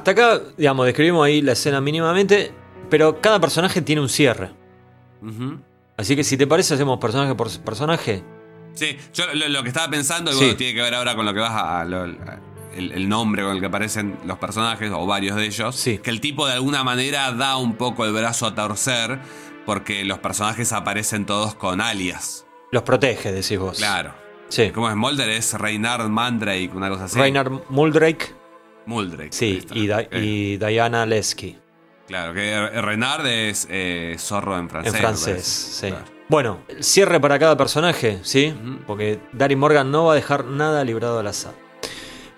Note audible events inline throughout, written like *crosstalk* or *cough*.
hasta acá, digamos, describimos ahí la escena mínimamente, pero cada personaje tiene un cierre. Así que si te parece, hacemos personaje por personaje. Sí, yo lo, lo que estaba pensando, y Sí. tiene que ver ahora con lo que vas a. a lo- a- el, el nombre con el que aparecen los personajes, o varios de ellos. Sí. Que el tipo de alguna manera da un poco el brazo a torcer, porque los personajes aparecen todos con alias. Los protege, decís vos. Claro. Sí. ¿Cómo es Mulder? Es Reynard Mandrake, una cosa así. Reynard Muldrake, Muldrake. sí, y, Di- Ok. y Diana Lesky, Claro, que Reynard es eh, zorro en francés. en francés. Sí. Claro. Bueno, cierre para cada personaje, ¿sí? Porque Darin Morgan no va a dejar nada librado al azar.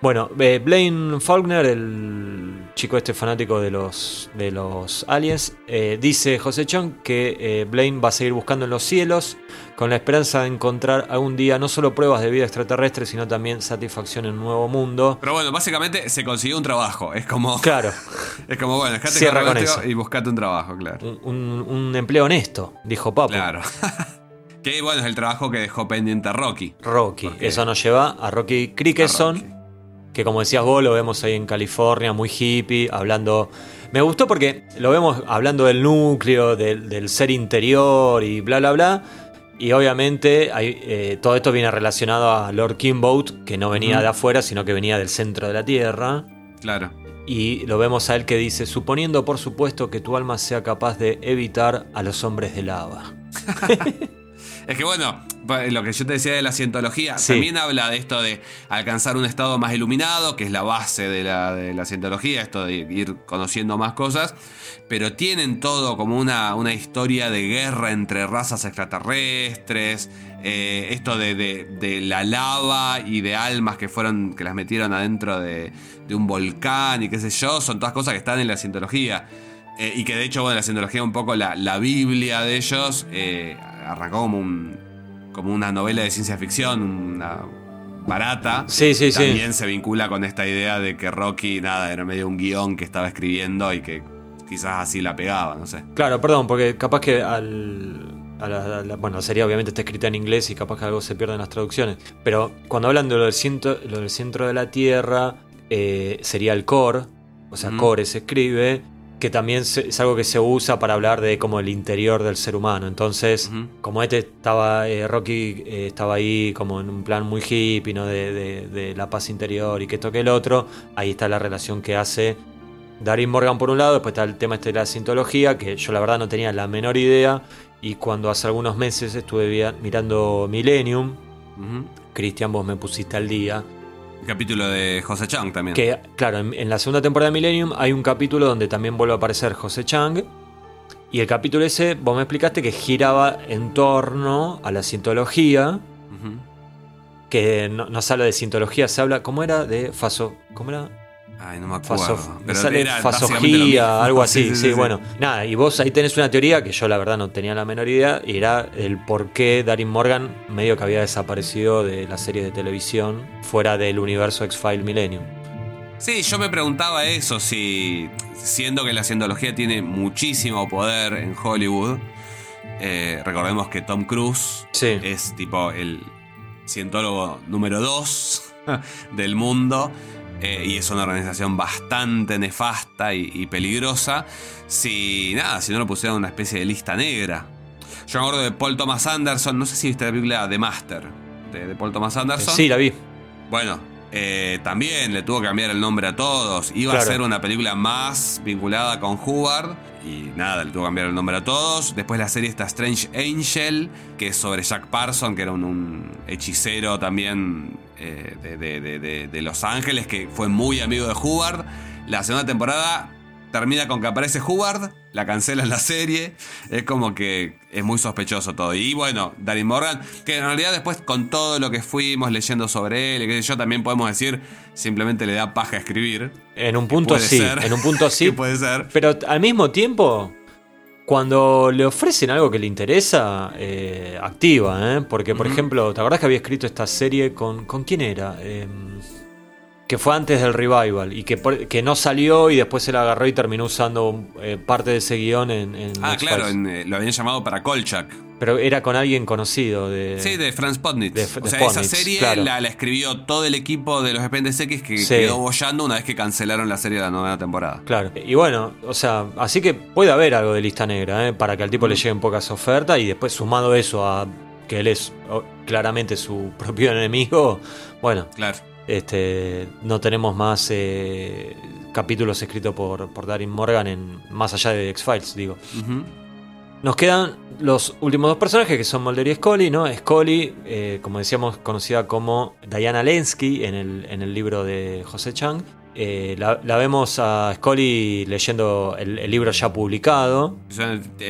Bueno, eh, Blaine Faulkner, el chico este fanático de los, de los aliens, eh, dice José Chong que eh, Blaine va a seguir buscando en los cielos con la esperanza de encontrar algún día no solo pruebas de vida extraterrestre, sino también satisfacción en un nuevo mundo. Pero bueno, básicamente se consiguió un trabajo. Es como. *laughs* Claro, Es como, bueno, dejate Cierra con eso. y buscate un trabajo, claro. un, un- un empleo honesto, dijo Papo. Claro. *laughs* que bueno, es el trabajo que dejó pendiente Rocky. Rocky. Porque- Eso nos lleva a Rocky Crickeson, A Rocky. Que como decías vos, lo vemos ahí en California, muy hippie, hablando... Me gustó porque lo vemos hablando del núcleo, del, del ser interior y bla, bla, bla. Y obviamente hay, eh, todo esto viene relacionado a Lord Kimboat, que no venía de afuera, sino que venía del centro de la Tierra. Claro. Y lo vemos a él que dice, suponiendo por supuesto que tu alma sea capaz de evitar a los hombres de lava. *laughs* Es que bueno, lo que yo te decía de la cientología, Sí. también habla de esto de alcanzar un estado más iluminado, que es la base de la, de la cientología, esto de ir conociendo más cosas, pero tienen todo como una, una historia de guerra entre razas extraterrestres, eh, esto de, de- de la lava y de almas que fueron, que las metieron adentro de, de un volcán y qué sé yo, son todas cosas que están en la cientología. Eh, y que de hecho, bueno, la cientología, un poco la, la Biblia de ellos, eh, arrancó como, un, como una novela de ciencia ficción, una barata. Sí, sí, sí. También se vincula con esta idea de que Rocky, nada, era medio un guion que estaba escribiendo y que quizás así la pegaba, no sé. Claro, perdón, porque capaz que al. a la- a la- bueno, la serie obviamente está escrita en inglés y capaz que algo se pierde en las traducciones. Pero cuando hablan de lo del centro, lo del centro de la Tierra, eh, sería el core, o sea, core se escribe, que también es algo que se usa para hablar de como el interior del ser humano. Entonces, como este estaba, eh, Rocky eh, estaba ahí como en un plan muy hippie, ¿no? De, de- de la paz interior y que esto que el otro, ahí está la relación que hace Darin Morgan por un lado, después está el tema este de la sintología, que yo la verdad no tenía la menor idea. Y cuando hace algunos meses estuve mirando Millennium, Ujú. Cristian, vos me pusiste al día. Capítulo de José Chang también. Que, claro, en, en la segunda temporada de Millennium hay un capítulo donde también vuelve a aparecer José Chang. Y el capítulo ese, vos me explicaste que giraba en torno a la sintología. Ujú. Que no, no se habla de sintología, se habla, ¿cómo era? De faso. ¿Cómo era? Ay, no me acuerdo. Faso, pero sale era fasogía, algo así, sí, bueno. Nada, y vos ahí tenés una teoría que yo la verdad no tenía la menor idea, y era el por qué Darin Morgan medio que había desaparecido de la serie de televisión fuera del universo X-File Millennium. Sí, yo me preguntaba eso, si siendo que la cientología tiene muchísimo poder en Hollywood, eh, recordemos que Tom Cruise es tipo el cientólogo número 2 *laughs* del mundo eh, y es una organización bastante nefasta y, y peligrosa, si nada, si no lo pusieran en una especie de lista negra. Yo me acuerdo de Paul Thomas Anderson, no sé si viste la película The Master de, de Paul Thomas Anderson. sí, la vi. Bueno, eh, también le tuvo que cambiar el nombre a todos. Iba Claro. a ser una película más vinculada con Hubbard. Y nada, le tuvo que cambiar el nombre a todos. Después la serie está Strange Angel, que es sobre Jack Parson, que era un, un hechicero también eh, de, de- de- de- de Los Ángeles, que fue muy amigo de Hubbard. La segunda temporada termina con que aparece Hubbard, la cancelan la serie. Es como que es muy sospechoso todo. Y bueno, Darin Morgan, que en realidad después con todo lo que fuimos leyendo sobre él, sé yo, también podemos decir, simplemente le da paja escribir. En un punto sí, ser. en un punto sí. *laughs* Que puede ser. Pero al mismo tiempo, cuando le ofrecen algo que le interesa, eh, activa, ¿eh? Porque, por ejemplo, ¿te acordás que había escrito esta serie con. ¿Con quién era? Eh, que fue antes del revival y que, que no salió y después se la agarró y terminó usando eh, parte de ese guion en, en Ah, claro, en, eh, lo habían llamado para Kolchak. Pero era con alguien conocido de... Sí, de Franz Potnitz. de- o sea, esa serie claro. la, la escribió todo el equipo de los Expedientes X que Sí. quedó bollando una vez que cancelaron la serie de la novena temporada. Claro. Y bueno, o sea, así que puede haber algo de lista negra, ¿eh? para que al tipo le lleguen pocas ofertas y después sumado eso a que él es claramente su *laughs* propio enemigo, bueno, Claro. Este, no tenemos más eh, capítulos escritos por, por Darin Morgan en más allá de X-Files, digo. Nos quedan los últimos dos personajes que son Mulder y Scully, ¿no? Scully, eh, como decíamos, conocida como Diana Lensky en el, en el libro de José Chang. Eh, la, la vemos a Scully leyendo el, el libro ya publicado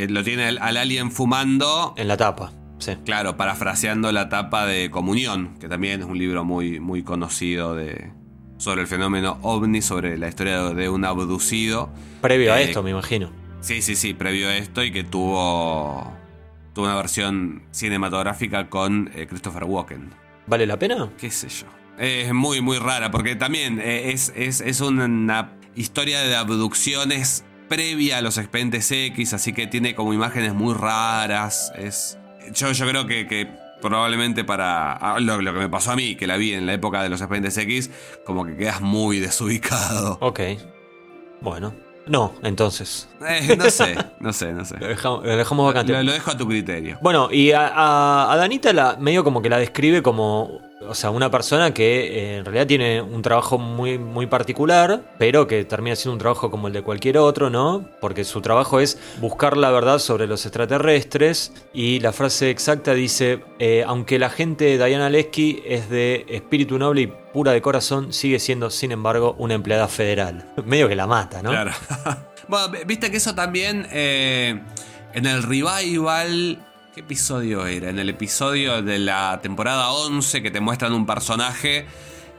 lo tiene al alien fumando, en la tapa. Sí. claro, parafraseando la tapa de Comunión, que también es un libro muy, muy conocido de, sobre el fenómeno ovni, sobre la historia de un abducido. Previo a Eh, esto, me imagino. Sí, sí, sí, previo a esto y que tuvo, tuvo una versión cinematográfica con eh, Christopher Walken. ¿Vale la pena? qué sé yo. Es muy, muy rara, porque también eh, es, es, es una historia de abducciones previa a los expedientes X, así que tiene como imágenes muy raras. Es, yo, yo creo que, que probablemente para ah, lo, lo que me pasó a mí, que la vi en la época de los expedientes X, como que quedas muy desubicado. Ok. Bueno. No, entonces. Eh, no sé, no sé, no sé. *laughs* Lo dejamos, lo dejamos vacante. Lo, lo dejo a tu criterio. Bueno, y a, a- a Danita la, medio como que la describe como, o sea, una persona que eh, en realidad tiene un trabajo muy, muy particular, pero que termina siendo un trabajo como el de cualquier otro, ¿no? Porque su trabajo es buscar la verdad sobre los extraterrestres y la frase exacta dice, eh, aunque la gente de Diana Lesky es de espíritu noble y pura de corazón, sigue siendo, sin embargo, una empleada federal. *laughs* Medio que la mata, ¿no? Claro. *laughs* bueno, viste que eso también eh, en el revival. ¿Qué episodio era? En el episodio de la temporada 11 que te muestran un personaje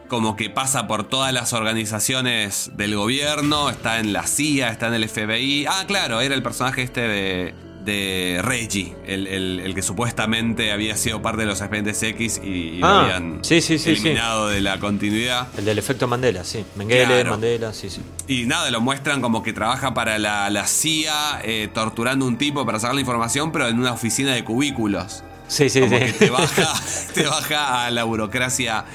como que pasa por todas las organizaciones del gobierno, está en la CIA, está en el FBI. Ah, claro, era el personaje este de, de Reggie, el, el- el que supuestamente había sido parte de los expedientes X y, y lo Ah, habían sí, sí, sí, sí. eliminado de la continuidad. El del efecto Mandela, sí. Mengele, Claro. Mandela, sí, sí. Y nada, lo muestran como que trabaja para la, la CIA, eh, torturando a un tipo para sacar la información, pero en una oficina de cubículos. Sí, sí, Como sí. que te *laughs* baja, te baja a la burocracia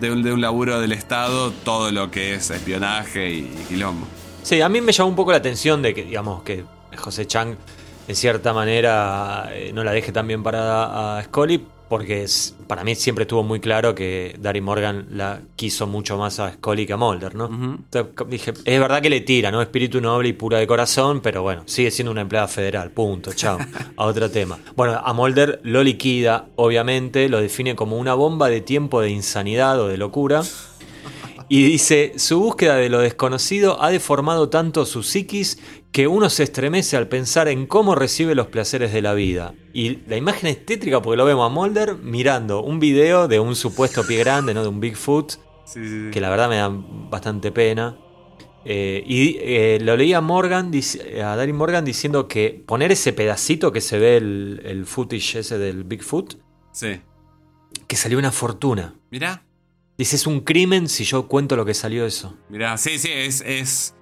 de un, de un laburo del Estado todo lo que es espionaje y, y quilombo. Sí, a mí me llamó un poco la atención de que, digamos, que José Chang, en cierta manera, eh, no la deje tan bien parada a Scully, porque es- para mí siempre estuvo muy claro que Darry Morgan la quiso mucho más a Scully que a Mulder, ¿no? Entonces, dije, es verdad que le tira, ¿no? Espíritu noble y pura de corazón, pero bueno, sigue siendo una empleada federal, punto, chao. *laughs* a otro tema. Bueno, a Mulder lo liquida, obviamente, lo define como una bomba de tiempo de insanidad o de locura. Y dice, su búsqueda de lo desconocido ha deformado tanto su psiquis que uno se estremece al pensar en cómo recibe los placeres de la vida. Y la imagen es tétrica porque lo vemos a Mulder mirando un video de un supuesto pie grande, ¿no? De un Bigfoot, Sí, sí, sí. que la verdad me da bastante pena. Eh, y eh, lo leía Morgan, a Darin Morgan diciendo que poner ese pedacito que se ve el, el footage ese del Bigfoot, Sí. que salió una fortuna. Mirá, Dice, es un crimen si yo cuento lo que salió eso. mirá. Sí, sí, es. Es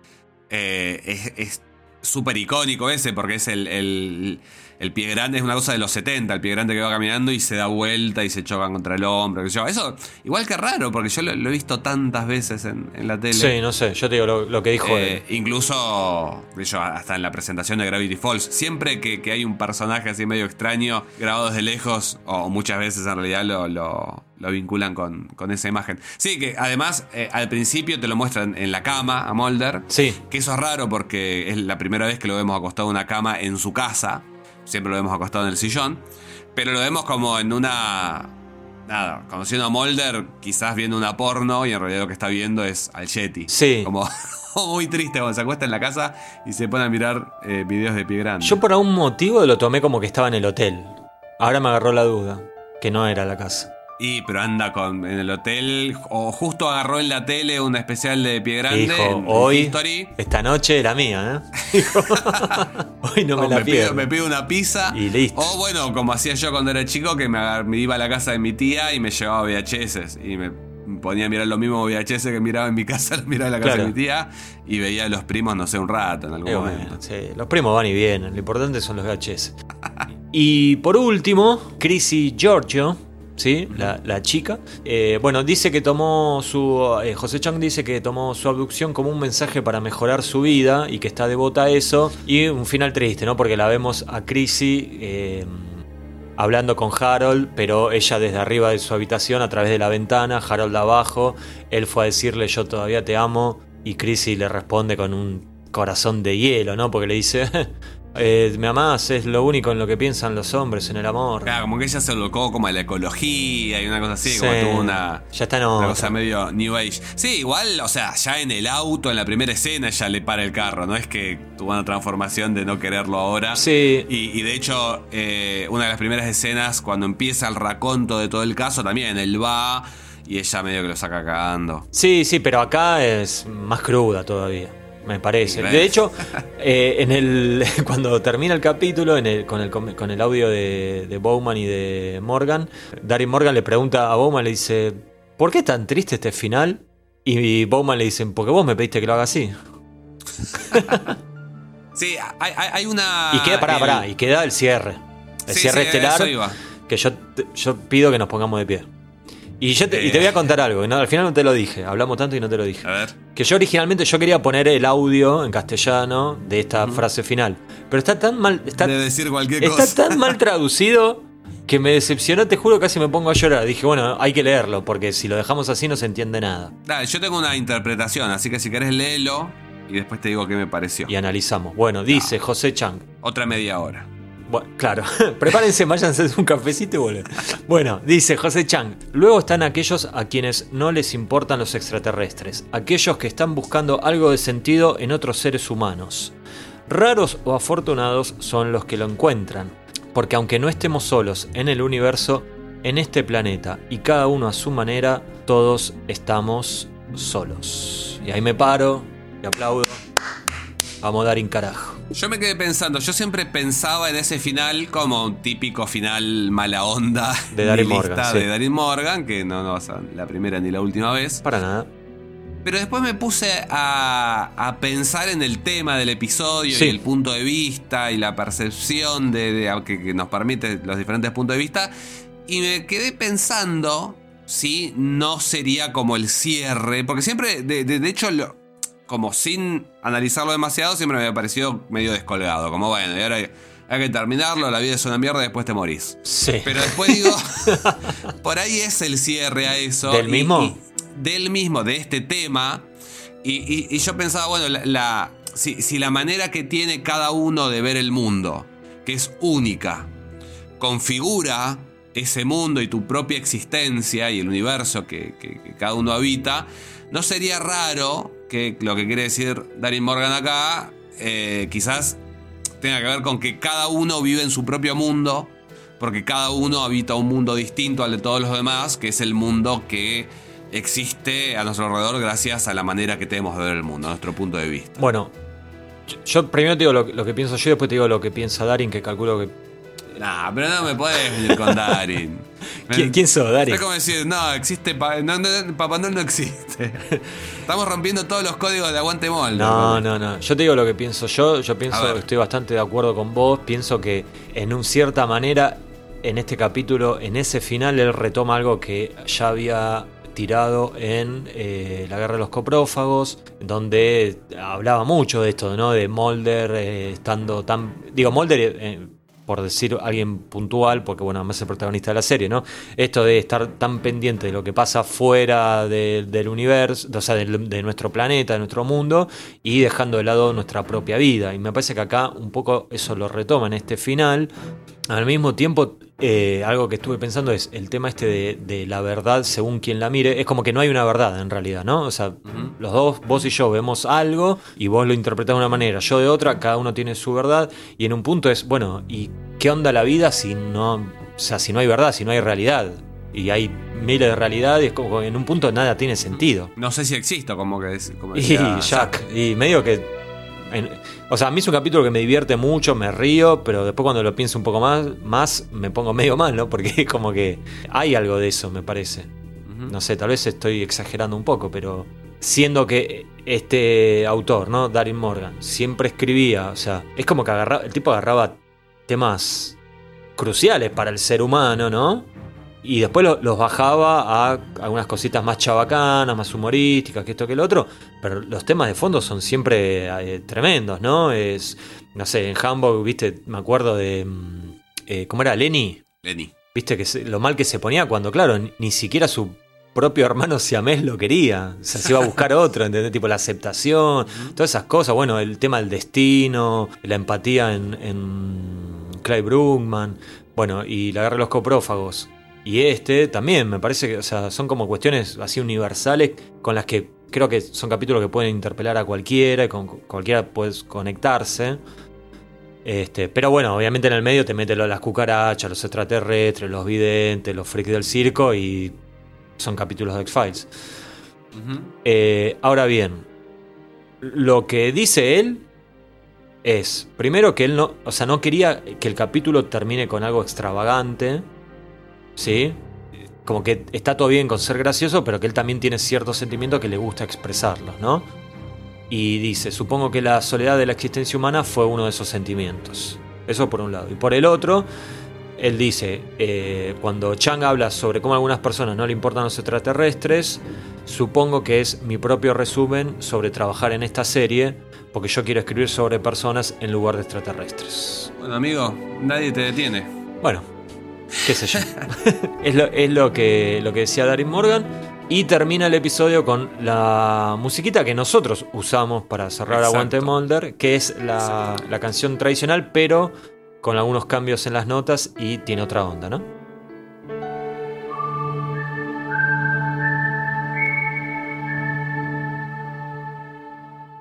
eh, es- es súper icónico ese, porque es el, el, el pie grande, es una cosa de los 70, el pie grande que va caminando y se da vuelta y se chocan contra el hombro. qué sé yo. Eso, igual que raro, porque yo lo, lo he visto tantas veces en, en la tele. Sí, no sé, yo te digo lo, lo que dijo Eh, él. incluso yo, hasta en la presentación de Gravity Falls, siempre que, que hay un personaje así medio extraño, grabado desde lejos, o muchas veces en realidad lo, lo- lo vinculan con, con esa imagen. Sí, que además eh, al principio te lo muestran en la cama a Mulder, Sí, que eso es raro porque es la primera vez que lo vemos acostado en una cama en su casa, siempre lo vemos acostado en el sillón, pero lo vemos como en una... Nada, conociendo a Mulder, quizás viendo una porno y en realidad lo que está viendo es al Yeti. Sí. Como *laughs* muy triste cuando se acuesta en la casa y se pone a mirar eh, videos de pie grande. yo por algún motivo lo tomé como que estaba en el hotel. Ahora me agarró la duda, que no era la casa. Y pero anda con, en el hotel o justo agarró en la tele un especial de pie grande Dijo, en- hoy, History. esta noche era mía, ¿eh? *laughs* Hoy no me O la me, pido, me pido una pizza. Y listo. O bueno, como hacía yo cuando era chico, que me, iba a la casa de mi tía y me llevaba VHS. Y me ponía a mirar lo mismo VHS que miraba en mi casa, *laughs* miraba en la casa Claro. de mi tía y veía a los primos, no sé, un rato en algún Eh, momento. bueno, sí, los primos van y vienen, lo importante son los VHS. *laughs* y por último, Chrissy Giorgio, ¿sí? la, chica, eh, bueno, dice que tomó su. eh, José Chang dice que tomó su abducción como un mensaje para mejorar su vida y que está devota a eso. Y un final triste, ¿no? Porque la vemos a Chrissy. eh, Hablando con Harold, pero ella desde arriba de su habitación a través de la ventana, Harold abajo, él fue a decirle yo todavía te amo y Chrissy le responde con un corazón de hielo, ¿no? Porque le dice, *laughs* eh, me amás, es lo único en lo que piensan los hombres en el amor. Claro, como que ella se volcó como a la ecología y una cosa así, Sí. como tuvo una, Ya está en una otra. cosa medio New Age. Sí, igual, o sea, ya en el auto, en la primera escena, ya le para el carro, no es que tuvo una transformación de no quererlo ahora. Sí, Y, y de hecho, eh, una de las primeras escenas, cuando empieza el raconto de todo el caso, también él va y ella medio que lo saca cagando. sí, sí, pero acá es más cruda todavía. Me parece. De hecho, eh, en el *laughs* cuando termina el capítulo, en el, con, el, con el audio de, de Bowman y de Morgan, Darin Morgan le pregunta a Bowman, le dice, ¿por qué tan triste este final? Y Bowman le dice, porque vos me pediste que lo haga así. *laughs* Sí, hay, una. y queda, pará, el- pará, y queda el cierre. El Sí, cierre sí, estelar. Que yo, yo pido que nos pongamos de pie. Y, yo te, y te voy a contar algo, no, al final no te lo dije, hablamos tanto y no te lo dije. A ver. Que yo originalmente yo quería poner el audio en castellano de esta frase final. Pero está tan mal. Está, de decir cualquier está cosa. tan mal *laughs* traducido que me decepcionó, te juro, casi me pongo a llorar. Dije, bueno, hay que leerlo, porque si lo dejamos así no se entiende nada. Dale, yo tengo una interpretación, así que si querés léelo y después te digo qué me pareció. Y analizamos. Bueno, dice José Chang. Otra media hora. Bueno, claro, *laughs* prepárense, váyanse un cafecito y vuelven. Bueno, dice José Chang. Luego están aquellos a quienes no les importan los extraterrestres, aquellos que están buscando algo de sentido en otros seres humanos. Raros o afortunados son los que lo encuentran, porque aunque no estemos solos en el universo, en este planeta y cada uno a su manera, todos estamos solos. Y ahí me paro y aplaudo. Vamos a dar en carajo. Yo me quedé pensando, yo siempre pensaba en ese final como un típico final mala onda De Darin nihilista Morgan, sí. de Darin Morgan, que no, no va a ser la primera ni la última vez. Para nada. Pero después me puse a, a pensar en el tema del episodio Sí. y el punto de vista y la percepción de, de- que, que nos permite los diferentes puntos de vista. Y me quedé pensando si no sería como el cierre. Porque siempre, de, de- de hecho, lo- como sin analizarlo demasiado, siempre me había parecido medio descolgado. Como bueno, y ahora hay, hay que terminarlo, la vida es una mierda y después te morís. Sí. Pero después digo, *laughs* por ahí es el cierre a eso. ¿Del y- mismo? y- del mismo, de este tema. Y, y- y yo pensaba, bueno, la, la- si, si la manera que tiene cada uno de ver el mundo, que es única, configura ese mundo y tu propia existencia y el universo que, que- que cada uno habita, no sería raro que lo que quiere decir Darin Morgan acá, eh, quizás tenga que ver con que cada uno vive en su propio mundo, porque cada uno habita un mundo distinto al de todos los demás, que es el mundo que existe a nuestro alrededor gracias a la manera que tenemos de ver el mundo, a nuestro punto de vista. Bueno, yo, yo primero te digo lo, lo que pienso yo y después te digo lo que piensa Darin, que calculo que. Nah, pero no me puedes venir con Darin. ¿Quién, quién sos, Darin? Es como decir, no, existe, Pa- no, no, Papá Noel no existe. *laughs* Estamos rompiendo todos los códigos de Aguante Mol. No, no, no. Yo te digo lo que pienso yo. Yo pienso, estoy bastante de acuerdo con vos. Pienso que en un cierta manera, en este capítulo, en ese final, él retoma algo que ya había tirado en eh, la guerra de los coprófagos, donde hablaba mucho de esto, ¿no? De Mulder eh, estando tan. Digo, Mulder. eh, por decir alguien puntual, porque bueno, además es el protagonista de la serie, ¿no? Esto de estar tan pendiente de lo que pasa fuera de- del universo, o sea, de, nuestro planeta, de nuestro mundo, y dejando de lado nuestra propia vida. Y me parece que acá un poco eso lo retoma en este final. Al mismo tiempo, eh, algo que estuve pensando es el tema este de, de la verdad según quien la mire. Es como que no hay una verdad en realidad, ¿no? O sea, los dos, vos y yo, vemos algo y vos lo interpretás de una manera, yo de otra, cada uno tiene su verdad. Y en un punto es, bueno, ¿y qué onda la vida si no, o sea, si no hay verdad, si no hay realidad? Y hay miles de realidades, como que en un punto nada tiene sentido. No sé si existo, como que es. Como Y Jack, y medio que. En- o sea, a mí es un capítulo que me divierte mucho, me río, pero después cuando lo pienso un poco más, más me pongo medio mal, ¿no? Porque es como que hay algo de eso, me parece. No sé, tal vez estoy exagerando un poco, pero siendo que este autor, ¿no? Darin Morgan, siempre escribía, o sea, es como que agarraba, el tipo agarraba temas cruciales para el ser humano, ¿no? Y después los bajaba a algunas cositas más chabacanas, más humorísticas, que esto que el otro. Pero los temas de fondo son siempre eh, tremendos, ¿no? Es, no sé, en Hamburg, viste, me acuerdo de. Mm, eh, ¿Cómo era? Lenny. Lenny. Viste que lo mal que se ponía cuando, claro, ni siquiera su propio hermano siamés lo quería. O sea, se iba a buscar *laughs* otro, ¿entendés? Tipo la aceptación, todas esas cosas. Bueno, el tema del destino, la empatía en, en Clive Brugman. Bueno, y la guerra de los coprófagos. Y este también, me parece que o sea, son como cuestiones así universales con las que creo que son capítulos que pueden interpelar a cualquiera y con cualquiera puedes conectarse. Este, pero bueno, obviamente en el medio te mete las cucarachas, los extraterrestres, los videntes, los freaks del circo y son capítulos de X-Files. Eh, ahora bien, lo que dice él es, primero que él no, o sea, no quería que el capítulo termine con algo extravagante, ¿sí? Como que está todo bien con ser gracioso, pero que él también tiene ciertos sentimientos que le gusta expresarlos, ¿no? Y dice, supongo que la soledad de la existencia humana fue uno de esos sentimientos. Eso por un lado. Y por el otro, él dice, eh, cuando Chang habla sobre cómo a algunas personas no le importan los extraterrestres, supongo que es mi propio resumen sobre trabajar en esta serie, porque yo quiero escribir sobre personas en lugar de extraterrestres. Bueno, amigo, nadie te detiene. Bueno, qué sé yo. *laughs* es, lo, es lo, que, lo que decía Darin Morgan. Y termina el episodio con la musiquita que nosotros usamos para cerrar Aguante Molder, que es la, la canción tradicional, pero con algunos cambios en las notas y tiene otra onda, ¿no?